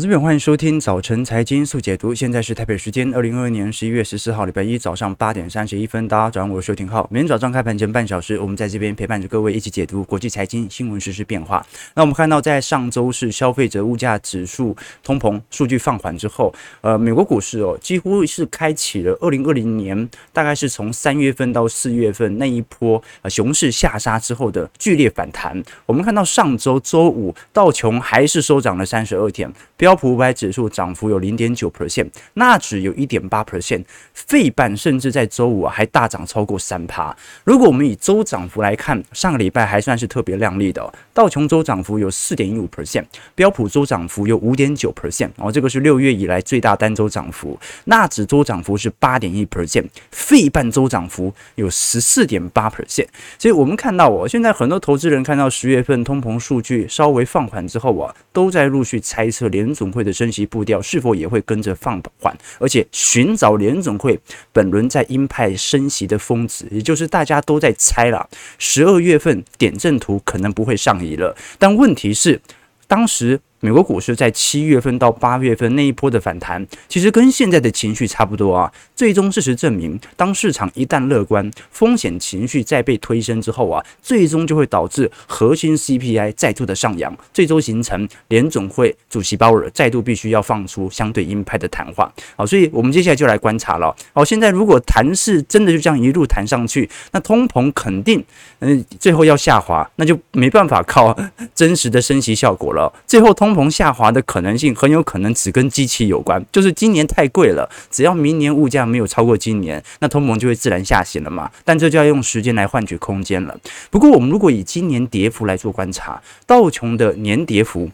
我这边欢迎收听早晨财经速解读，现在是台北时间二零二二年十一月十四号礼拜一早上八点三十一分，大家早上，我是收听号。每天早上开盘前半小时，我们在这边陪伴着各位一起解读国际财经新闻实时变化。那我们看到，在上周是消费者物价指数通膨数据放缓之后，呃，美国股市哦几乎是开启了二零二零年大概是从三月份到四月份那一波呃熊市下杀之后的剧烈反弹。我们看到上周周五道琼还是收涨了三十二点。标标普五百指数涨幅有零点九 percent，纳指有一点八 percent，费半甚至在周五啊还大涨超过三趴。如果我们以周涨幅来看，上个礼拜还算是特别亮丽的。道琼周涨幅有四点一五 percent，标普周涨幅有五点九 percent，哦，这个是六月以来最大单周涨幅。纳指周涨幅是八点一 percent，费半周涨幅有十四点八 percent。所以我们看到哦，现在很多投资人看到十月份通膨数据稍微放缓之后啊，都在陆续猜测连。总会的升息步调是否也会跟着放缓，而且寻找联总会本轮在鹰派升息的峰值，也就是大家都在猜了，十二月份点阵图可能不会上移了。但问题是，当时。美国股市在七月份到八月份那一波的反弹，其实跟现在的情绪差不多啊。最终事实证明，当市场一旦乐观，风险情绪再被推升之后啊，最终就会导致核心 CPI 再度的上扬，最终形成联总会主席鲍尔再度必须要放出相对鹰派的谈话。好，所以我们接下来就来观察了。好，现在如果谈市真的就这样一路谈上去，那通膨肯定嗯最后要下滑，那就没办法靠真实的升息效果了。最后通通膨下滑的可能性很有可能只跟机器有关，就是今年太贵了，只要明年物价没有超过今年，那通膨就会自然下行了嘛。但这就要用时间来换取空间了。不过我们如果以今年跌幅来做观察，道琼的年跌幅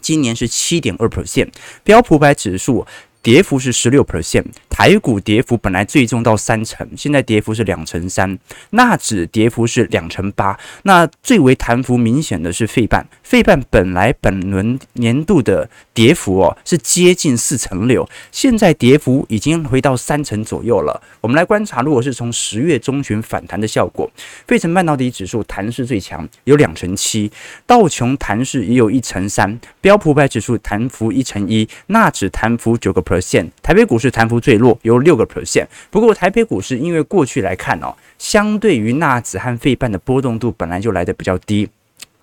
今年是七点二 percent，标普百指数。跌幅是十六 percent，台股跌幅本来最重到三成，现在跌幅是两成三，纳指跌幅是两成八，那最为弹幅明显的是费半，费半本来本轮年度的跌幅哦是接近四成六，现在跌幅已经回到三成左右了。我们来观察，如果是从十月中旬反弹的效果，费城半导体指数弹势最强，有两成七，道琼弹势也有一成三，标普百指数弹幅一成一，纳指弹幅九个 percent，台北股市弹幅最弱，有六个 percent。不过台北股市因为过去来看哦，相对于纳指和费半的波动度本来就来得比较低，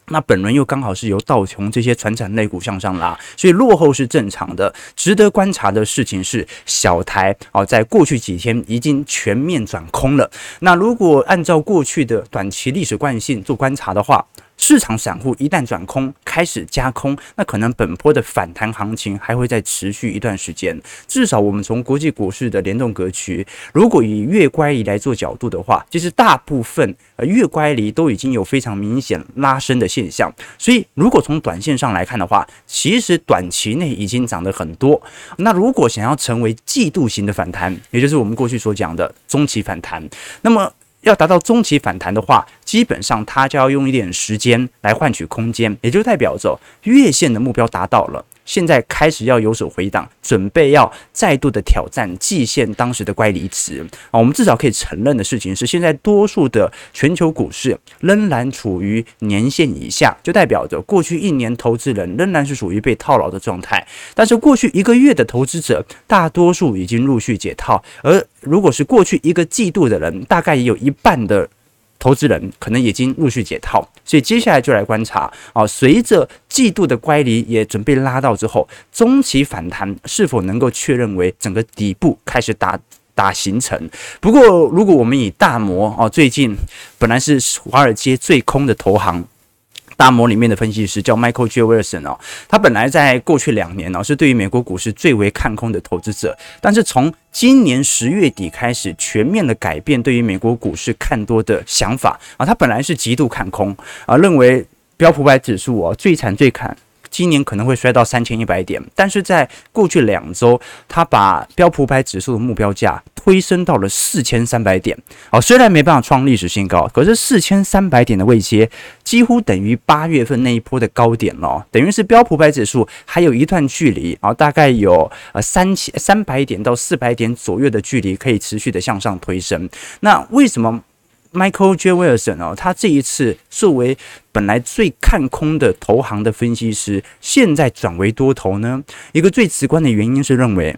那本轮又刚好是由道琼这些传产类股向上拉，所以落后是正常的。值得观察的事情是，小台哦，在过去几天已经全面转空了。那如果按照过去的短期历史惯性做观察的话，市场散户一旦转空，开始加空，那可能本波的反弹行情还会再持续一段时间。至少我们从国际股市的联动格局，如果以月乖离来做角度的话，其实大部分呃月乖离都已经有非常明显拉升的现象。所以如果从短线上来看的话，其实短期内已经涨得很多。那如果想要成为季度型的反弹，也就是我们过去所讲的中期反弹，那么。要达到中期反弹的话，基本上它就要用一点时间来换取空间，也就代表着月线的目标达到了。现在开始要有所回档，准备要再度的挑战季线当时的乖离值啊！我们至少可以承认的事情是，现在多数的全球股市仍然处于年线以下，就代表着过去一年投资人仍然是属于被套牢的状态。但是过去一个月的投资者，大多数已经陆续解套，而如果是过去一个季度的人，大概也有一半的。投资人可能已经陆续解套，所以接下来就来观察啊，随着季度的乖离也准备拉到之后，中期反弹是否能够确认为整个底部开始打打形成。不过，如果我们以大摩哦，最近本来是华尔街最空的投行。大摩里面的分析师叫 Michael J. Wilson 哦，他本来在过去两年呢是对于美国股市最为看空的投资者，但是从今年十月底开始全面的改变对于美国股市看多的想法啊，他本来是极度看空啊，认为标普百指数哦最惨最惨。今年可能会摔到三千一百点，但是在过去两周，它把标普百指数的目标价推升到了四千三百点。哦，虽然没办法创历史新高，可是四千三百点的位阶几乎等于八月份那一波的高点了，等于是标普百指数还有一段距离啊，大概有呃三千三百点到四百点左右的距离可以持续的向上推升。那为什么？Michael J. Wilson 哦，他这一次作为本来最看空的投行的分析师，现在转为多头呢？一个最直观的原因是认为。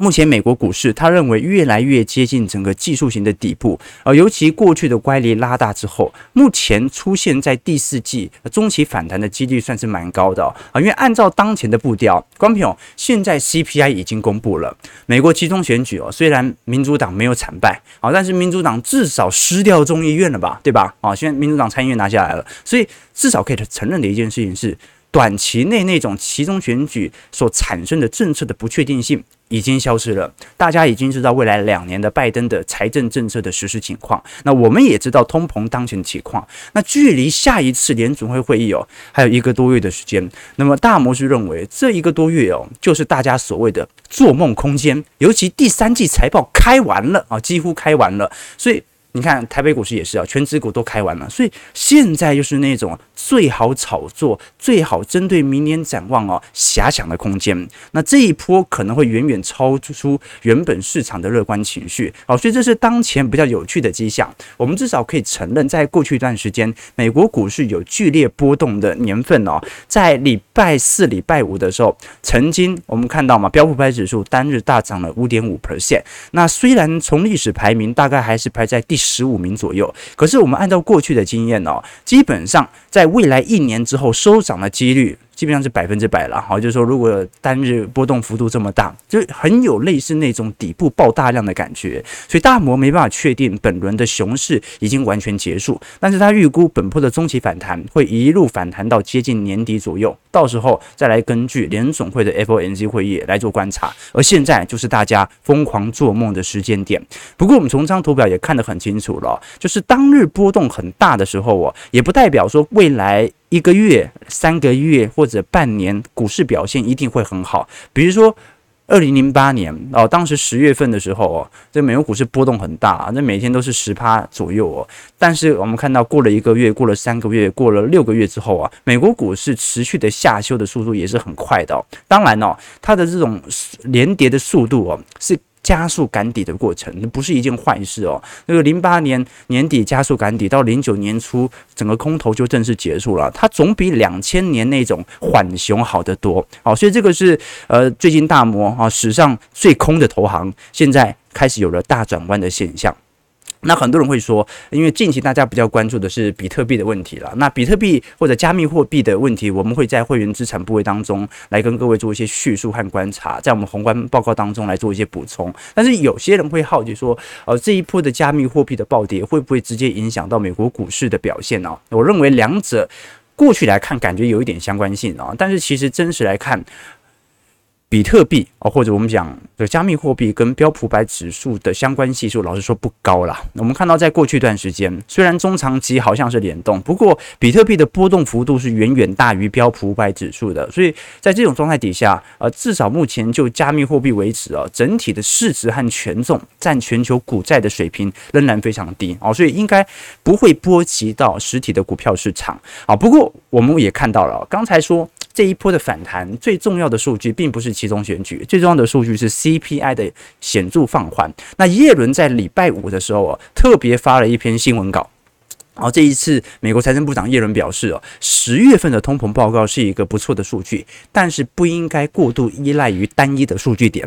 目前美国股市，他认为越来越接近整个技术型的底部，呃，尤其过去的乖离拉大之后，目前出现在第四季中期反弹的几率算是蛮高的啊，因为按照当前的步调，观众朋友，现在 CPI 已经公布了，美国集中选举哦，虽然民主党没有惨败啊，但是民主党至少失掉众议院了吧，对吧？啊，现在民主党参议院拿下来了，所以至少可以承认的一件事情是，短期内那种期中选举所产生的政策的不确定性。已经消失了，大家已经知道未来两年的拜登的财政政策的实施情况。那我们也知道通膨当前的情况。那距离下一次联准会会议哦，还有一个多月的时间。那么大摩是认为这一个多月哦，就是大家所谓的做梦空间。尤其第三季财报开完了啊，几乎开完了，所以。你看台北股市也是啊，全指股都开完了，所以现在就是那种最好炒作、最好针对明年展望哦，遐想的空间。那这一波可能会远远超出原本市场的乐观情绪，好，所以这是当前比较有趣的迹象。我们至少可以承认，在过去一段时间，美国股市有剧烈波动的年份哦，在礼拜四、礼拜五的时候，曾经我们看到嘛，标普百指数单日大涨了五点五 percent。那虽然从历史排名大概还是排在第。十五名左右，可是我们按照过去的经验哦，基本上在未来一年之后收涨的几率。基本上是百分之百了，好，就是说，如果单日波动幅度这么大，就很有类似那种底部爆大量的感觉，所以大摩没办法确定本轮的熊市已经完全结束，但是他预估本波的中期反弹会一路反弹到接近年底左右，到时候再来根据联总会的 FOMC 会议来做观察，而现在就是大家疯狂做梦的时间点。不过我们从这张图表也看得很清楚了，就是当日波动很大的时候哦，也不代表说未来。一个月、三个月或者半年，股市表现一定会很好。比如说，二零零八年哦，当时十月份的时候哦，这美国股市波动很大，那每天都是十趴左右哦。但是我们看到，过了一个月、过了三个月、过了六个月之后啊，美国股市持续的下修的速度也是很快的哦。当然哦，它的这种连跌的速度哦是。加速赶底的过程，那不是一件坏事哦。那个零八年年底加速赶底，到零九年初整个空头就正式结束了，它总比两千年那种缓熊好得多。好，所以这个是呃最近大摩啊史上最空的投行，现在开始有了大转弯的现象。那很多人会说，因为近期大家比较关注的是比特币的问题了。那比特币或者加密货币的问题，我们会在会员资产部位当中来跟各位做一些叙述和观察，在我们宏观报告当中来做一些补充。但是有些人会好奇说，呃，这一波的加密货币的暴跌会不会直接影响到美国股市的表现呢？我认为两者过去来看感觉有一点相关性啊，但是其实真实来看。比特币啊，或者我们讲的加密货币跟标普百指数的相关系数，老实说不高啦。我们看到，在过去一段时间，虽然中长期好像是联动，不过比特币的波动幅度是远远大于标普百指数的。所以在这种状态底下，呃，至少目前就加密货币为止啊，整体的市值和权重占全球股债的水平仍然非常低啊，所以应该不会波及到实体的股票市场啊。不过我们也看到了，刚才说。这一波的反弹，最重要的数据并不是其中选举，最重要的数据是 CPI 的显著放缓。那耶伦在礼拜五的时候啊，特别发了一篇新闻稿。然后这一次，美国财政部长耶伦表示哦，十月份的通膨报告是一个不错的数据，但是不应该过度依赖于单一的数据点。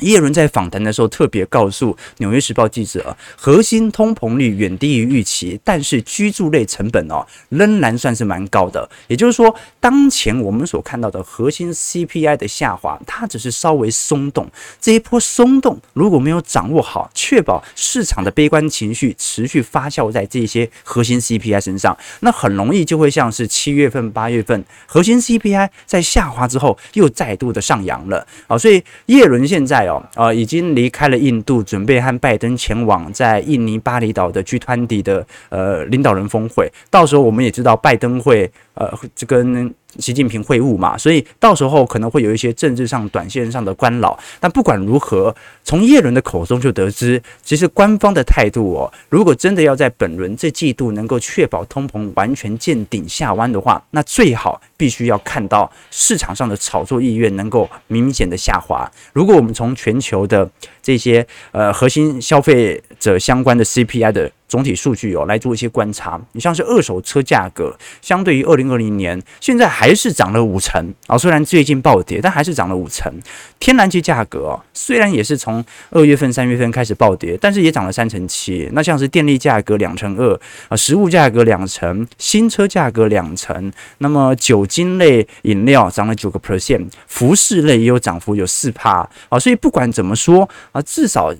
耶伦在访谈的时候特别告诉《纽约时报》记者，核心通膨率远低于预期，但是居住类成本哦仍然算是蛮高的。也就是说，当前我们所看到的核心 CPI 的下滑，它只是稍微松动。这一波松动如果没有掌握好，确保市场的悲观情绪持续发酵在这些核心 CPI 身上，那很容易就会像是七月份、八月份核心 CPI 在下滑之后又再度的上扬了啊。所以耶伦现在。哦呃，已经离开了印度，准备和拜登前往在印尼巴厘岛的 G 团体的呃领导人峰会。到时候我们也知道，拜登会呃这跟。习近平会晤嘛，所以到时候可能会有一些政治上、短线上的干扰。但不管如何，从叶伦的口中就得知，其实官方的态度哦，如果真的要在本轮这季度能够确保通膨完全见顶下弯的话，那最好必须要看到市场上的炒作意愿能够明显的下滑。如果我们从全球的这些呃核心消费者相关的 CPI 的总体数据哦来做一些观察。你像是二手车价格，相对于二零二零年，现在还是涨了五成啊，虽然最近暴跌，但还是涨了五成。天然气价格哦，虽然也是从二月份、三月份开始暴跌，但是也涨了三成七。那像是电力价格两成二啊，食物价格两成，新车价格两成，那么酒精类饮料涨了九个 percent，服饰类也有涨幅有四趴啊，所以不管怎么说啊，至少。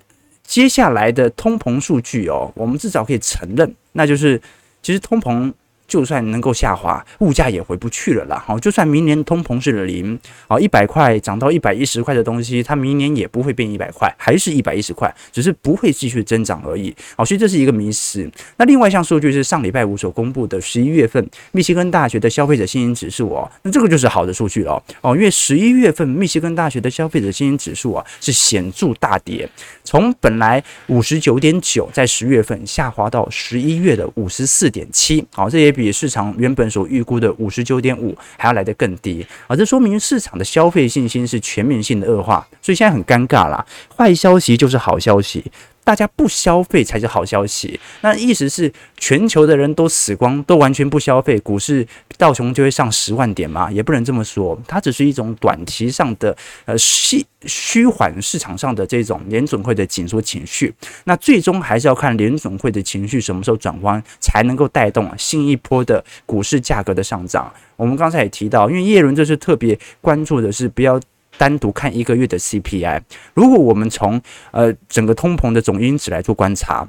接下来的通膨数据哦，我们至少可以承认，那就是其实通膨。就算能够下滑，物价也回不去了啦。好，就算明年通膨是零，好，一百块涨到一百一十块的东西，它明年也不会变一百块，还是一百一十块，只是不会继续增长而已。好，所以这是一个迷思。那另外一项数据是上礼拜五所公布的十一月份密西根大学的消费者信心指数哦，那这个就是好的数据了哦，因为十一月份密西根大学的消费者信心指数啊是显著大跌，从本来五十九点九在十月份下滑到十一月的五十四点七，好，这也比。比市场原本所预估的五十九点五还要来得更低啊！这说明市场的消费信心是全面性的恶化，所以现在很尴尬啦。坏消息就是好消息。大家不消费才是好消息，那意思是全球的人都死光，都完全不消费，股市道琼就会上十万点吗？也不能这么说，它只是一种短期上的呃虚虚缓市场上的这种联准会的紧缩情绪。那最终还是要看联准会的情绪什么时候转弯，才能够带动新一波的股市价格的上涨。我们刚才也提到，因为叶伦这是特别关注的是不要。单独看一个月的 CPI，如果我们从呃整个通膨的总因子来做观察。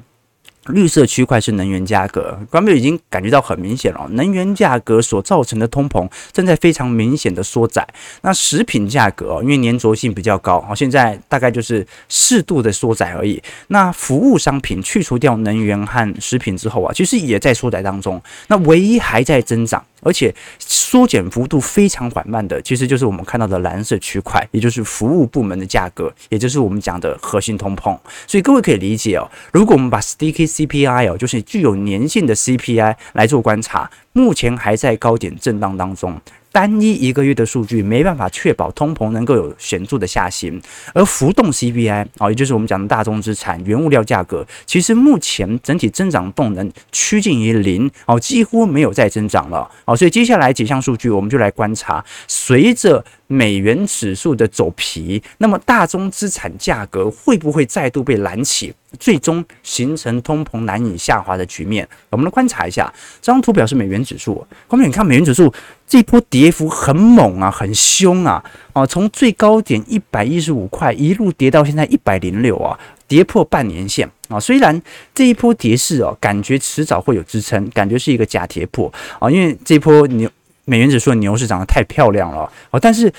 绿色区块是能源价格，观众已经感觉到很明显了。能源价格所造成的通膨正在非常明显的缩窄。那食品价格，因为粘着性比较高，好，现在大概就是适度的缩窄而已。那服务商品去除掉能源和食品之后啊，其实也在缩窄当中。那唯一还在增长，而且缩减幅度非常缓慢的，其实就是我们看到的蓝色区块，也就是服务部门的价格，也就是我们讲的核心通膨。所以各位可以理解哦，如果我们把 sticky CPI 哦，就是具有粘性的 CPI 来做观察，目前还在高点震荡当中。单一一个月的数据没办法确保通膨能够有显著的下行，而浮动 CPI 啊，也就是我们讲的大宗资产、原物料价格，其实目前整体增长动能趋近于零哦，几乎没有再增长了。哦，所以接下来几项数据我们就来观察，随着美元指数的走皮，那么大宗资产价格会不会再度被拦起，最终形成通膨难以下滑的局面？我们来观察一下这张图表，是美元指数。后面你看美元指数这一波跌幅很猛啊，很凶啊！啊，从最高点一百一十五块一路跌到现在一百零六啊，跌破半年线啊。虽然这一波跌势哦，感觉迟早会有支撑，感觉是一个假跌破啊，因为这一波牛。美元指数牛市涨得太漂亮了哦，但是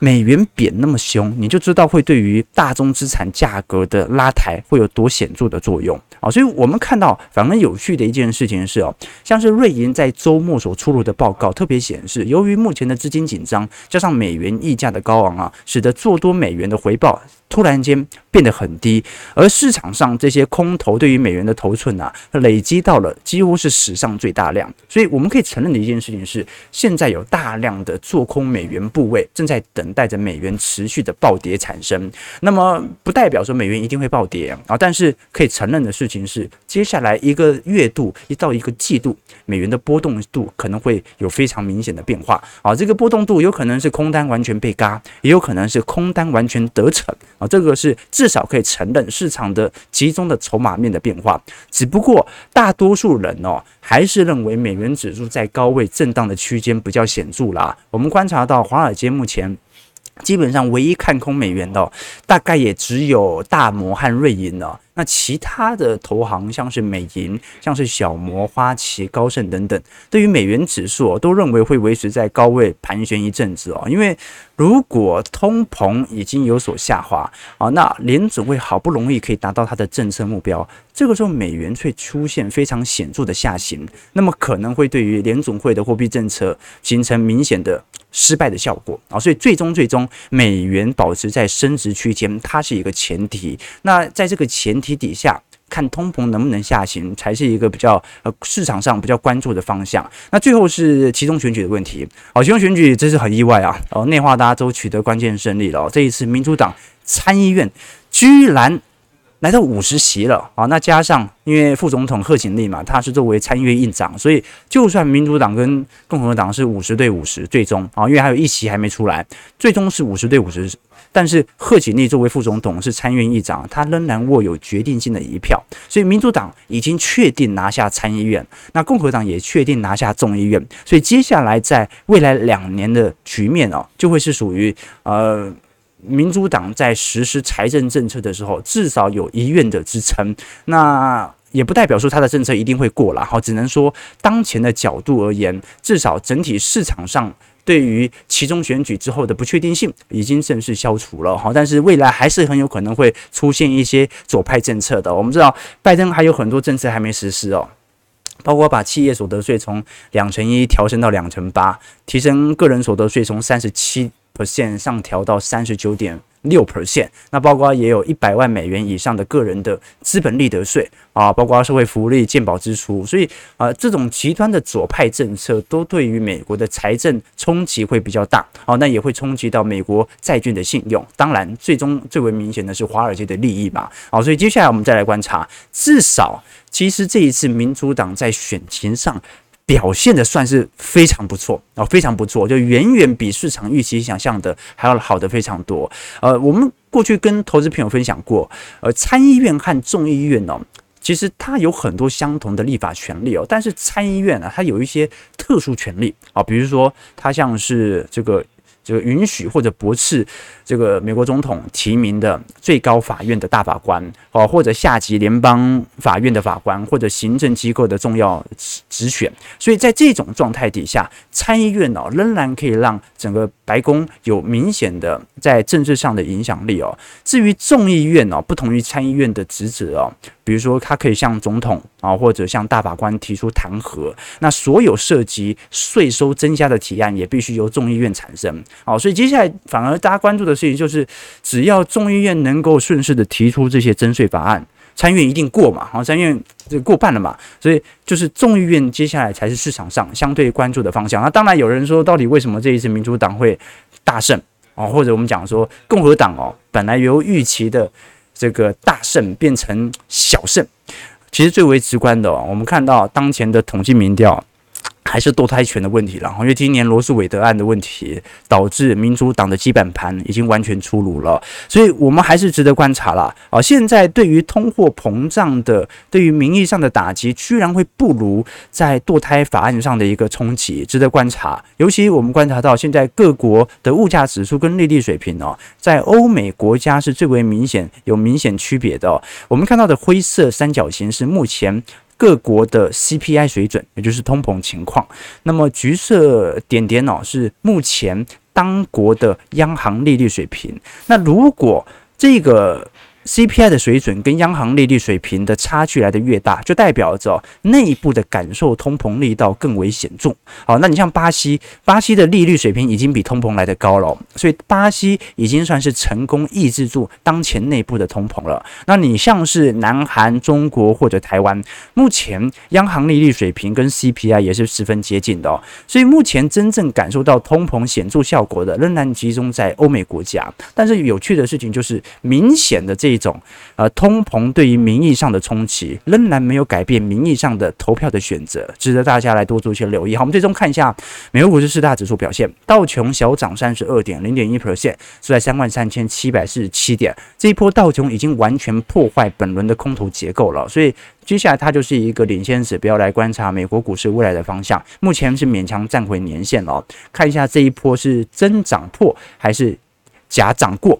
美元贬那么凶，你就知道会对于大宗资产价格的拉抬会有多显著的作用啊！所以我们看到反而有趣的一件事情是哦，像是瑞银在周末所出炉的报告特别显示，由于目前的资金紧张，加上美元溢价的高昂啊，使得做多美元的回报。突然间变得很低，而市场上这些空头对于美元的头寸啊，累积到了几乎是史上最大量。所以我们可以承认的一件事情是，现在有大量的做空美元部位正在等待着美元持续的暴跌产生。那么不代表说美元一定会暴跌啊，但是可以承认的事情是，接下来一个月度一到一个季度，美元的波动度可能会有非常明显的变化啊。这个波动度有可能是空单完全被嘎，也有可能是空单完全得逞。啊，这个是至少可以承认市场的集中的筹码面的变化，只不过大多数人哦，还是认为美元指数在高位震荡的区间比较显著啦。我们观察到华尔街目前基本上唯一看空美元的，大概也只有大摩和瑞银了。那其他的投行，像是美银、像是小摩、花旗、高盛等等，对于美元指数都认为会维持在高位盘旋一阵子哦。因为如果通膨已经有所下滑啊，那联准会好不容易可以达到它的政策目标，这个时候美元却出现非常显著的下行，那么可能会对于联总会的货币政策形成明显的失败的效果啊。所以最终最终美元保持在升值区间，它是一个前提。那在这个前提。底下看通膨能不能下行，才是一个比较呃市场上比较关注的方向。那最后是其中选举的问题。好，其中选举真是很意外啊！哦，内华达州取得关键胜利了。这一次民主党参议院居然来到五十席了啊。那加上因为副总统贺锦丽嘛，他是作为参议院议长，所以就算民主党跟共和党是五十对五十，最终啊，因为还有一席还没出来，最终是五十对五十。但是贺锦丽作为副总统是参院议长，他仍然握有决定性的一票，所以民主党已经确定拿下参议院，那共和党也确定拿下众议院，所以接下来在未来两年的局面哦，就会是属于呃民主党在实施财政政策的时候，至少有一院的支撑，那也不代表说他的政策一定会过了，好，只能说当前的角度而言，至少整体市场上。对于其中选举之后的不确定性已经正式消除了哈，但是未来还是很有可能会出现一些左派政策的。我们知道拜登还有很多政策还没实施哦，包括把企业所得税从两成一调升到两成八，提升个人所得税从三十七 percent 上调到三十九点。六 percent，那包括也有一百万美元以上的个人的资本利得税啊，包括社会福利、健保支出，所以啊，这种极端的左派政策都对于美国的财政冲击会比较大啊，那也会冲击到美国债券的信用。当然，最终最为明显的是华尔街的利益吧。好，所以接下来我们再来观察，至少其实这一次民主党在选情上。表现的算是非常不错啊，非常不错，就远远比市场预期想象的还要好的非常多。呃，我们过去跟投资朋友分享过，呃，参议院和众议院呢，其实它有很多相同的立法权利哦，但是参议院呢，它有一些特殊权利啊，比如说它像是这个。就允许或者驳斥这个美国总统提名的最高法院的大法官哦，或者下级联邦法院的法官，或者行政机构的重要职权。所以在这种状态底下，参议院呢仍然可以让整个白宫有明显的在政治上的影响力哦。至于众议院哦，不同于参议院的职责哦。比如说，他可以向总统啊，或者向大法官提出弹劾。那所有涉及税收增加的提案，也必须由众议院产生。好，所以接下来反而大家关注的事情就是，只要众议院能够顺势的提出这些增税法案，参院一定过嘛？好，参院这过半了嘛？所以就是众议院接下来才是市场上相对关注的方向。那当然有人说，到底为什么这一次民主党会大胜啊？或者我们讲说共和党哦，本来由预期的。这个大胜变成小胜，其实最为直观的，哦我们看到当前的统计民调。还是堕胎权的问题了，因为今年罗斯韦德案的问题，导致民主党的基本盘已经完全出炉了，所以我们还是值得观察了啊。现在对于通货膨胀的，对于名义上的打击，居然会不如在堕胎法案上的一个冲击，值得观察。尤其我们观察到现在各国的物价指数跟利率水平哦，在欧美国家是最为明显有明显区别的。我们看到的灰色三角形是目前。各国的 CPI 水准，也就是通膨情况。那么橘色点点哦，是目前当国的央行利率水平。那如果这个 CPI 的水准跟央行利率水平的差距来得越大，就代表着内部的感受通膨力道更为显著。好，那你像巴西，巴西的利率水平已经比通膨来得高了，所以巴西已经算是成功抑制住当前内部的通膨了。那你像是南韩、中国或者台湾，目前央行利率水平跟 CPI 也是十分接近的哦。所以目前真正感受到通膨显著效果的，仍然集中在欧美国家。但是有趣的事情就是，明显的这种呃通膨对于名义上的冲击，仍然没有改变名义上的投票的选择，值得大家来多做一些留意。好，我们最终看一下美国股市四大指数表现，道琼小涨三十二点零点一 percent，收在三万三千七百四十七点。这一波道琼已经完全破坏本轮的空头结构了，所以接下来它就是一个领先指标来观察美国股市未来的方向。目前是勉强站回年线了，看一下这一波是真涨破还是假涨过。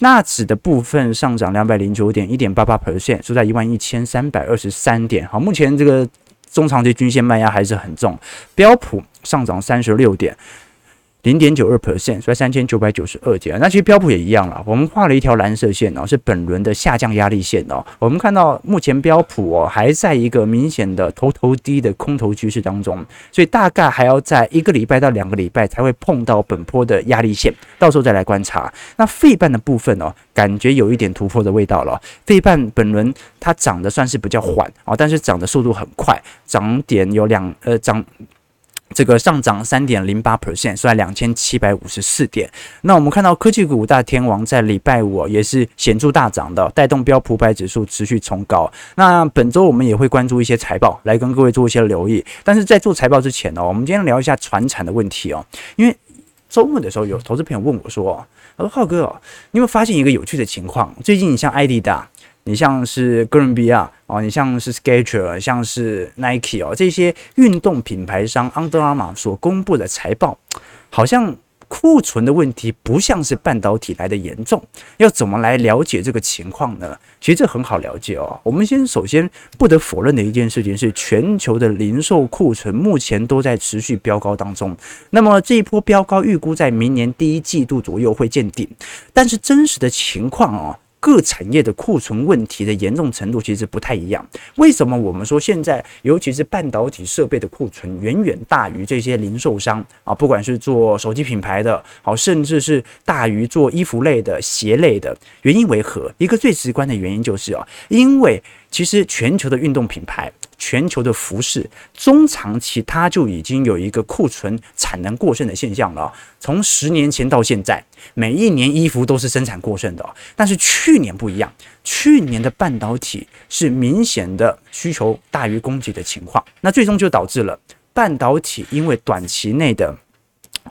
纳指的部分上涨两百零九点，一点八八 percent，收在一万一千三百二十三点。好，目前这个中长期均线卖压还是很重。标普上涨三十六点。零点九二 percent，所以三千九百九十二点。那其实标普也一样了，我们画了一条蓝色线哦，是本轮的下降压力线哦。我们看到目前标普哦还在一个明显的头头低的空头趋势当中，所以大概还要在一个礼拜到两个礼拜才会碰到本波的压力线，到时候再来观察。那费半的部分哦，感觉有一点突破的味道了。费半本轮它涨的算是比较缓啊，但是涨的速度很快，涨点有两呃涨。这个上涨三点零八 percent，收在两千七百五十四点。那我们看到科技股大天王在礼拜五也是显著大涨的，带动标普百指数持续冲高。那本周我们也会关注一些财报，来跟各位做一些留意。但是在做财报之前呢，我们今天聊一下传产的问题哦。因为周末的时候有投资朋友问我说：“他说浩哥，你有没有发现一个有趣的情况？最近你像艾迪达。”你像是哥伦比亚哦，你像是 Skechers，像是 Nike 哦，这些运动品牌商 Under Armour 所公布的财报，好像库存的问题不像是半导体来的严重。要怎么来了解这个情况呢？其实这很好了解哦。我们先首先不得否认的一件事情是，全球的零售库存目前都在持续飙高当中。那么这一波飙高预估在明年第一季度左右会见顶，但是真实的情况哦。各产业的库存问题的严重程度其实不太一样。为什么我们说现在，尤其是半导体设备的库存远远大于这些零售商啊？不管是做手机品牌的，好，甚至是大于做衣服类的、鞋类的，原因为何？一个最直观的原因就是啊，因为其实全球的运动品牌。全球的服饰中长期，它就已经有一个库存产能过剩的现象了。从十年前到现在，每一年衣服都是生产过剩的。但是去年不一样，去年的半导体是明显的需求大于供给的情况，那最终就导致了半导体因为短期内的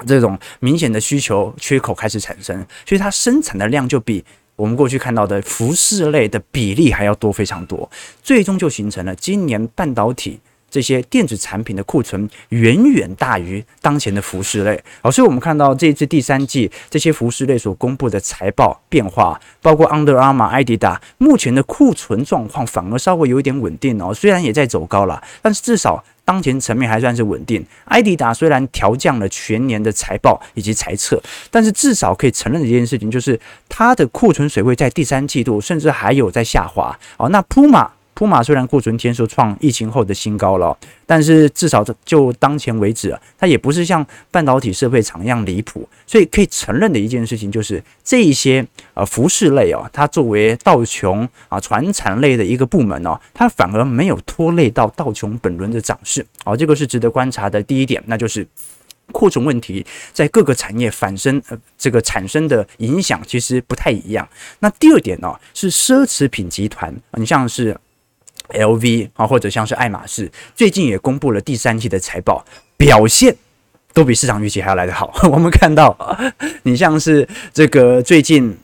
这种明显的需求缺口开始产生，所以它生产的量就比。我们过去看到的服饰类的比例还要多非常多，最终就形成了今年半导体这些电子产品的库存远远大于当前的服饰类。好，所以我们看到这一次第三季这些服饰类所公布的财报变化，包括 Under Armour、艾迪达，目前的库存状况反而稍微有一点稳定哦，虽然也在走高了，但是至少。当前层面还算是稳定。艾迪达虽然调降了全年的财报以及财测，但是至少可以承认的一件事情就是，它的库存水位在第三季度甚至还有在下滑。哦，那 Puma。普马虽然库存天数创疫情后的新高了，但是至少就当前为止，它也不是像半导体设备厂一样离谱，所以可以承认的一件事情就是，这一些呃服饰类哦，它作为道琼啊传产类的一个部门哦，它反而没有拖累到道琼本轮的涨势，哦，这个是值得观察的第一点，那就是库存问题在各个产业反生呃这个产生的影响其实不太一样。那第二点呢，是奢侈品集团，你像是。LV 啊，或者像是爱马仕，最近也公布了第三季的财报，表现都比市场预期还要来得好。我们看到，你像是这个最近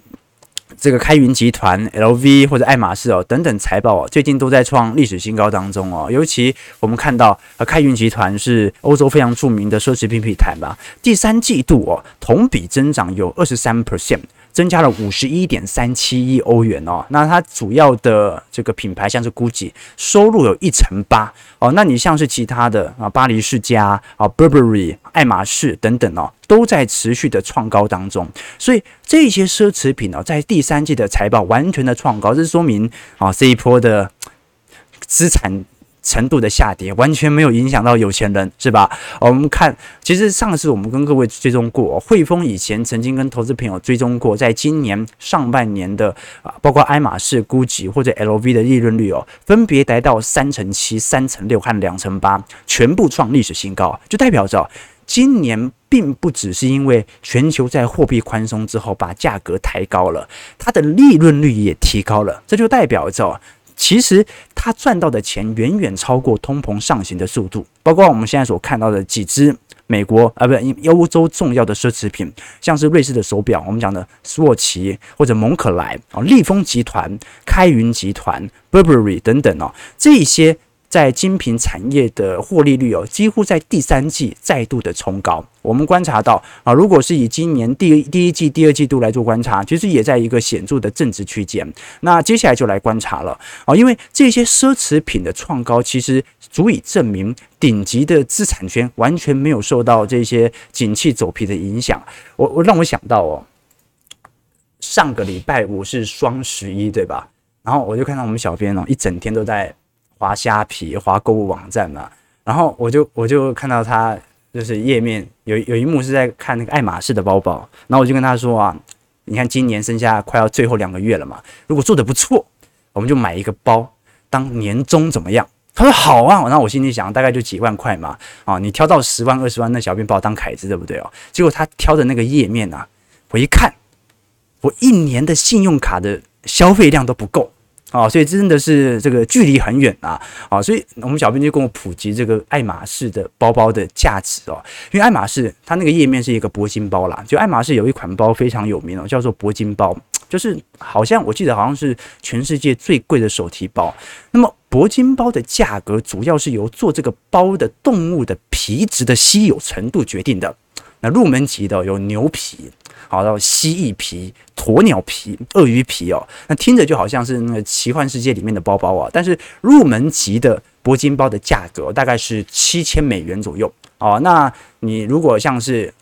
这个开云集团、LV 或者爱马仕哦等等财报哦，最近都在创历史新高当中哦。尤其我们看到，呃，开云集团是欧洲非常著名的奢侈品品牌吧，第三季度哦同比增长有二十三 percent。增加了五十一点三七亿欧元哦，那它主要的这个品牌像是 GUCCI，收入有一成八哦，那你像是其他的啊，巴黎世家啊，Burberry、爱马仕等等哦，都在持续的创高当中，所以这些奢侈品哦，在第三季的财报完全的创高，这说明啊，这一波的资产。程度的下跌完全没有影响到有钱人，是吧？我们看，其实上次我们跟各位追踪过，汇丰以前曾经跟投资朋友追踪过，在今年上半年的啊，包括爱马仕、GUCCI 或者 LV 的利润率哦，分别达到三成七、三成六和两成八，全部创历史新高，就代表着今年并不只是因为全球在货币宽松之后把价格抬高了，它的利润率也提高了，这就代表着。其实他赚到的钱远远超过通膨上行的速度，包括我们现在所看到的几只美国啊，不是欧洲重要的奢侈品，像是瑞士的手表，我们讲的斯沃琪或者蒙可莱啊，利丰集团、开云集团、Burberry 等等哦，这些。在精品产业的获利率哦，几乎在第三季再度的冲高。我们观察到啊，如果是以今年第第一季、第二季度来做观察，其实也在一个显著的正值区间。那接下来就来观察了啊，因为这些奢侈品的创高，其实足以证明顶级的资产圈完全没有受到这些景气走皮的影响。我我让我想到哦，上个礼拜五是双十一对吧？然后我就看到我们小编哦，一整天都在。滑虾皮、滑购物网站嘛，然后我就我就看到他就是页面有有一幕是在看那个爱马仕的包包，然后我就跟他说啊，你看今年剩下快要最后两个月了嘛，如果做得不错，我们就买一个包当年终怎么样？他说好啊，然后我心里想，大概就几万块嘛，啊，你挑到十万二十万，那小编把我当凯子对不对哦？结果他挑的那个页面啊，我一看，我一年的信用卡的消费量都不够。啊，所以真的是这个距离很远啊！啊，所以我们小编就跟我普及这个爱马仕的包包的价值哦。因为爱马仕它那个页面是一个铂金包啦，就爱马仕有一款包非常有名哦，叫做铂金包，就是好像我记得好像是全世界最贵的手提包。那么铂金包的价格主要是由做这个包的动物的皮质的稀有程度决定的。那入门级的有牛皮。好到蜥蜴皮、鸵鸟皮、鳄鱼皮哦，那听着就好像是那个奇幻世界里面的包包啊。但是入门级的铂金包的价格大概是七千美元左右哦。那你如果像是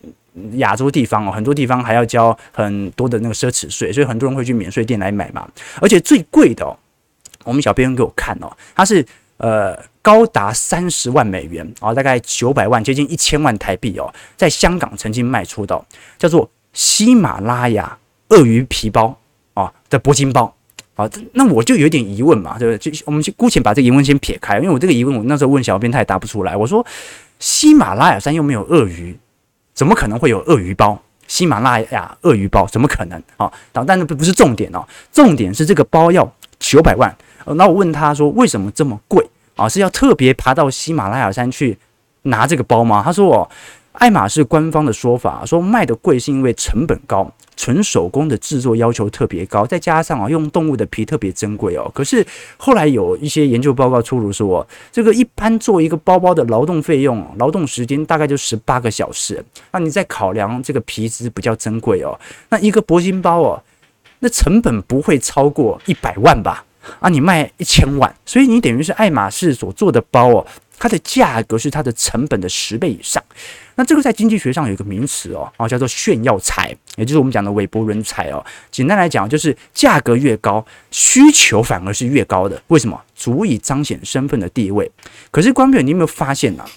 亚洲地方哦，很多地方还要交很多的那个奢侈税，所以很多人会去免税店来买嘛。而且最贵的哦，我们小编给我看哦，它是呃高达三十万美元啊，大概九百万，接近一千万台币哦，在香港曾经卖出的，叫做。喜马拉雅鳄鱼皮包啊的铂金包啊，那我就有点疑问嘛，对不对？就我们就姑且把这个疑问先撇开，因为我这个疑问我那时候问小编他也答不出来。我说喜马拉雅山又没有鳄鱼，怎么可能会有鳄鱼包？喜马拉雅鳄鱼包怎么可能啊？但但不不是重点哦，重点是这个包要九百万。那我问他说为什么这么贵啊？是要特别爬到喜马拉雅山去拿这个包吗？他说哦。爱马仕官方的说法说卖的贵是因为成本高，纯手工的制作要求特别高，再加上啊用动物的皮特别珍贵哦。可是后来有一些研究报告出炉说，这个一般做一个包包的劳动费用、劳动时间大概就十八个小时。那你再考量这个皮质比较珍贵哦，那一个铂金包哦，那成本不会超过一百万吧？啊，你卖一千万，所以你等于是爱马仕所做的包哦，它的价格是它的成本的十倍以上。那这个在经济学上有一个名词哦，啊，叫做炫耀财，也就是我们讲的韦伯伦财哦。简单来讲，就是价格越高，需求反而是越高的。为什么？足以彰显身份的地位。可是，观众朋友，你有没有发现呢、啊？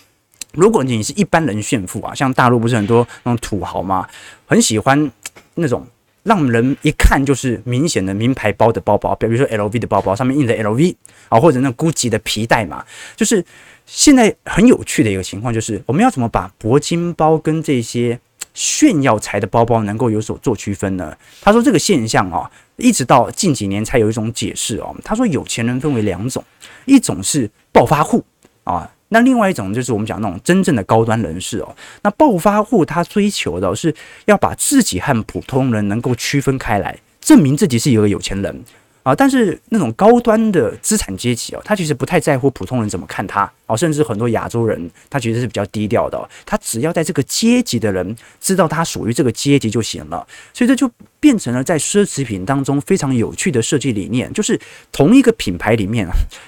如果你是一般人炫富啊，像大陆不是很多那种土豪吗？很喜欢那种让人一看就是明显的名牌包的包包，比如说 LV 的包包，上面印着 LV 啊，或者那 GUCCI 的皮带嘛，就是。现在很有趣的一个情况就是，我们要怎么把铂金包跟这些炫耀财的包包能够有所做区分呢？他说这个现象啊，一直到近几年才有一种解释哦。他说有钱人分为两种，一种是暴发户啊，那另外一种就是我们讲那种真正的高端人士哦。那暴发户他追求的是要把自己和普通人能够区分开来，证明自己是一个有钱人。啊，但是那种高端的资产阶级哦，他其实不太在乎普通人怎么看他哦，甚至很多亚洲人他其实是比较低调的，他只要在这个阶级的人知道他属于这个阶级就行了，所以这就变成了在奢侈品当中非常有趣的设计理念，就是同一个品牌里面，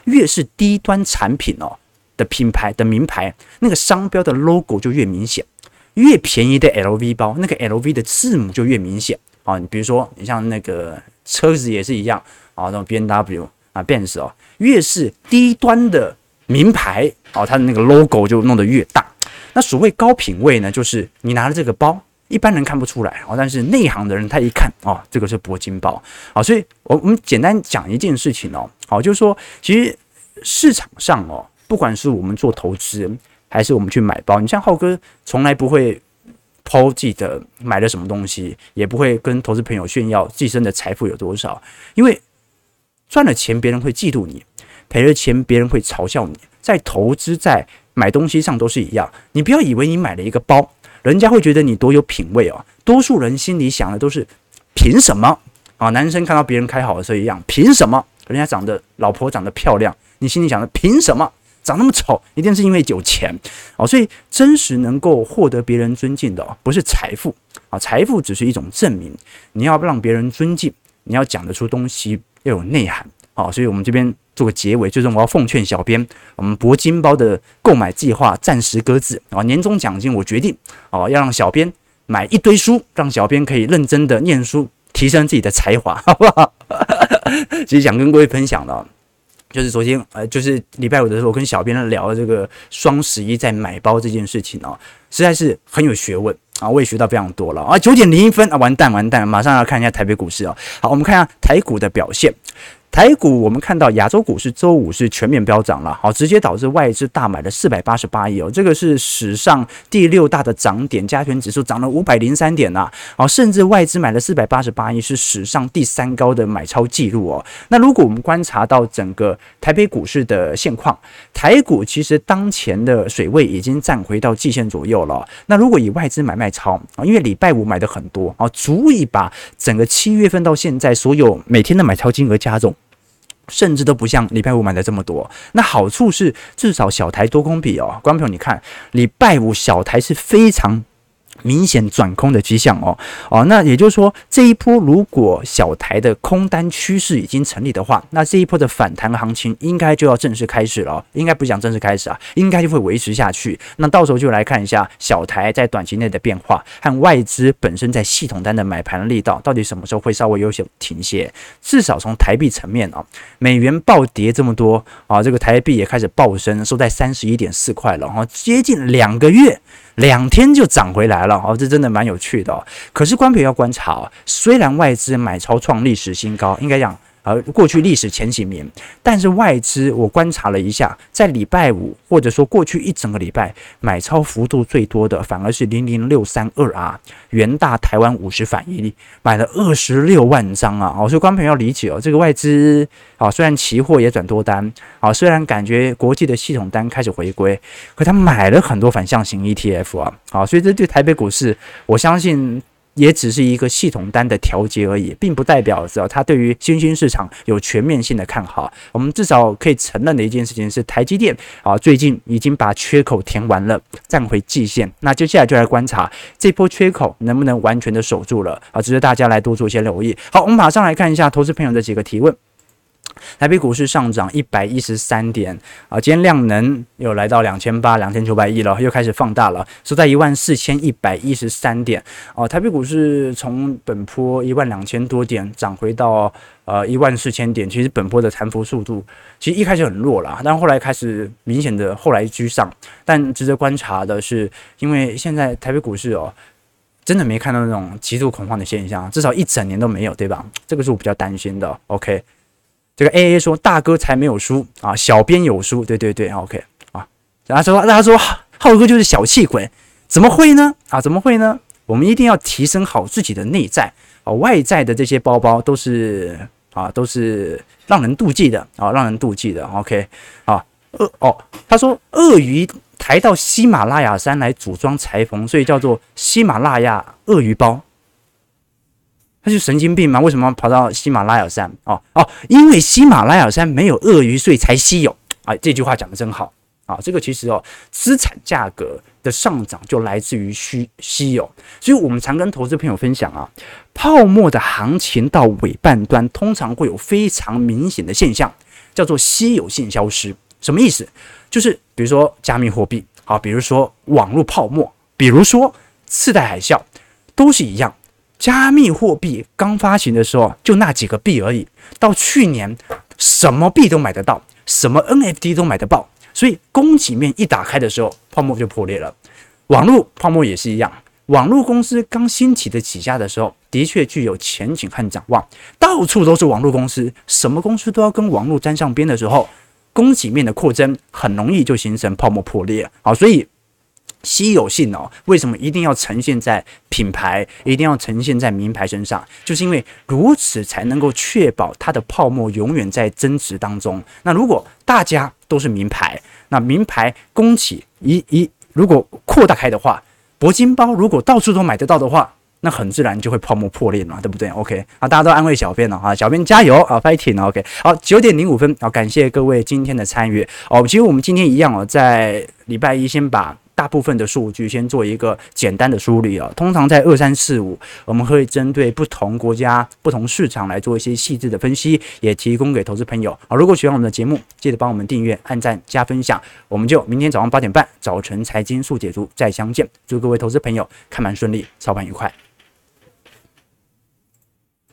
越是低端产品哦的品牌的名牌，那个商标的 logo 就越明显，越便宜的 LV 包，那个 LV 的字母就越明显啊，你比如说你像那个车子也是一样。啊，那种 B N W 啊，Benz 哦，越是低端的名牌哦，它的那个 logo 就弄得越大。那所谓高品位呢，就是你拿了这个包，一般人看不出来哦，但是内行的人他一看哦，这个是铂金包。好，所以我我们简单讲一件事情哦，好，就是说，其实市场上哦，不管是我们做投资，还是我们去买包，你像浩哥从来不会抛自己的买了什么东西，也不会跟投资朋友炫耀自身的财富有多少，因为。赚了钱，别人会嫉妒你；赔了钱，别人会嘲笑你。在投资、在买东西上都是一样。你不要以为你买了一个包，人家会觉得你多有品味哦。多数人心里想的都是凭什么啊？男生看到别人开好的车一样，凭什么？人家长得老婆长得漂亮，你心里想的凭什么？长那么丑，一定是因为有钱哦。所以真实能够获得别人尊敬的，不是财富啊，财富只是一种证明。你要让别人尊敬，你要讲得出东西。要有内涵，啊，所以我们这边做个结尾，就是我要奉劝小编，我们铂金包的购买计划暂时搁置啊，年终奖金我决定哦，要让小编买一堆书，让小编可以认真的念书，提升自己的才华，好不好？其实想跟各位分享的，就是昨天呃，就是礼拜五的时候，我跟小编聊这个双十一在买包这件事情哦，实在是很有学问。啊，我也学到非常多了啊！九点零一分啊，完蛋完蛋，马上要看一下台北股市哦。好，我们看一下台股的表现。台股我们看到亚洲股市周五是全面飙涨了，好，直接导致外资大买了四百八十八亿哦，这个是史上第六大的涨点，加权指数涨了五百零三点呐，好，甚至外资买了四百八十八亿是史上第三高的买超记录哦。那如果我们观察到整个台北股市的现况，台股其实当前的水位已经站回到季线左右了。那如果以外资买卖超啊，因为礼拜五买的很多啊，足以把整个七月份到现在所有每天的买超金额加重。甚至都不像礼拜五买的这么多。那好处是，至少小台多空比哦，观众朋友，你看礼拜五小台是非常。明显转空的迹象哦哦，那也就是说，这一波如果小台的空单趋势已经成立的话，那这一波的反弹行情应该就要正式开始了。应该不讲正式开始啊，应该就会维持下去。那到时候就来看一下小台在短期内的变化和外资本身在系统单的买盘力道，到底什么时候会稍微有些停歇。至少从台币层面啊，美元暴跌这么多啊，这个台币也开始暴升，收在三十一点四块了，然后接近两个月。两天就涨回来了哦，这真的蛮有趣的哦。可是关平要观察哦，虽然外资买超创历史新高，应该讲。而过去历史前几名，但是外资我观察了一下，在礼拜五或者说过去一整个礼拜买超幅度最多的，反而是零零六三二啊，元大台湾五十反一买了二十六万张啊！哦，所以观众朋友要理解哦，这个外资啊，虽然期货也转多单啊，虽然感觉国际的系统单开始回归，可他买了很多反向型 ETF 啊，啊，所以这对台北股市，我相信。也只是一个系统单的调节而已，并不代表着它对于新兴市场有全面性的看好。我们至少可以承认的一件事情是，台积电啊，最近已经把缺口填完了，站回季线。那接下来就来观察这波缺口能不能完全的守住了啊，值得大家来多做一些留意。好，我们马上来看一下投资朋友的几个提问。台北股市上涨一百一十三点啊，今天量能又来到两千八、两千九百亿了，又开始放大了，收在一万四千一百一十三点哦。台北股市从本波一万两千多点涨回到呃一万四千点，其实本波的弹幅速度其实一开始很弱了，但后来开始明显的后来居上。但值得观察的是，因为现在台北股市哦，真的没看到那种极度恐慌的现象，至少一整年都没有，对吧？这个是我比较担心的。OK。这个 A A 说大哥才没有输啊，小编有输，对对对，OK 啊，然后说大家说浩哥就是小气鬼，怎么会呢？啊，怎么会呢？我们一定要提升好自己的内在啊，外在的这些包包都是啊，都是让人妒忌的啊，让人妒忌的，OK 啊，鳄哦，他说鳄鱼抬到喜马拉雅山来组装裁缝，所以叫做喜马拉雅鳄鱼包。他是神经病吗？为什么跑到喜马拉雅山？哦哦，因为喜马拉雅山没有鳄鱼，所以才稀有。啊，这句话讲得真好啊！这个其实哦，资产价格的上涨就来自于稀稀有，所以我们常跟投资朋友分享啊，泡沫的行情到尾半端，通常会有非常明显的现象，叫做稀有性消失。什么意思？就是比如说加密货币啊，比如说网络泡沫，比如说次贷海啸，都是一样。加密货币刚发行的时候，就那几个币而已。到去年，什么币都买得到，什么 NFT 都买得到。所以供给面一打开的时候，泡沫就破裂了。网络泡沫也是一样，网络公司刚兴起的起家的时候，的确具有前景和展望。到处都是网络公司，什么公司都要跟网络沾上边的时候，供给面的扩增很容易就形成泡沫破裂。好，所以。稀有性哦，为什么一定要呈现在品牌，一定要呈现在名牌身上？就是因为如此才能够确保它的泡沫永远在增值当中。那如果大家都是名牌，那名牌供给一一如果扩大开的话，铂金包如果到处都买得到的话，那很自然就会泡沫破裂嘛，对不对？OK 啊，大家都安慰小编了啊，小编加油啊，fighting OK。好，九点零五分好，感谢各位今天的参与哦。其实我们今天一样哦，在礼拜一先把。大部分的数据先做一个简单的梳理啊，通常在二三四五，我们会针对不同国家、不同市场来做一些细致的分析，也提供给投资朋友好。如果喜欢我们的节目，记得帮我们订阅、按赞、加分享。我们就明天早上八点半早晨财经速解读再相见。祝各位投资朋友看盘顺利，操盘愉快。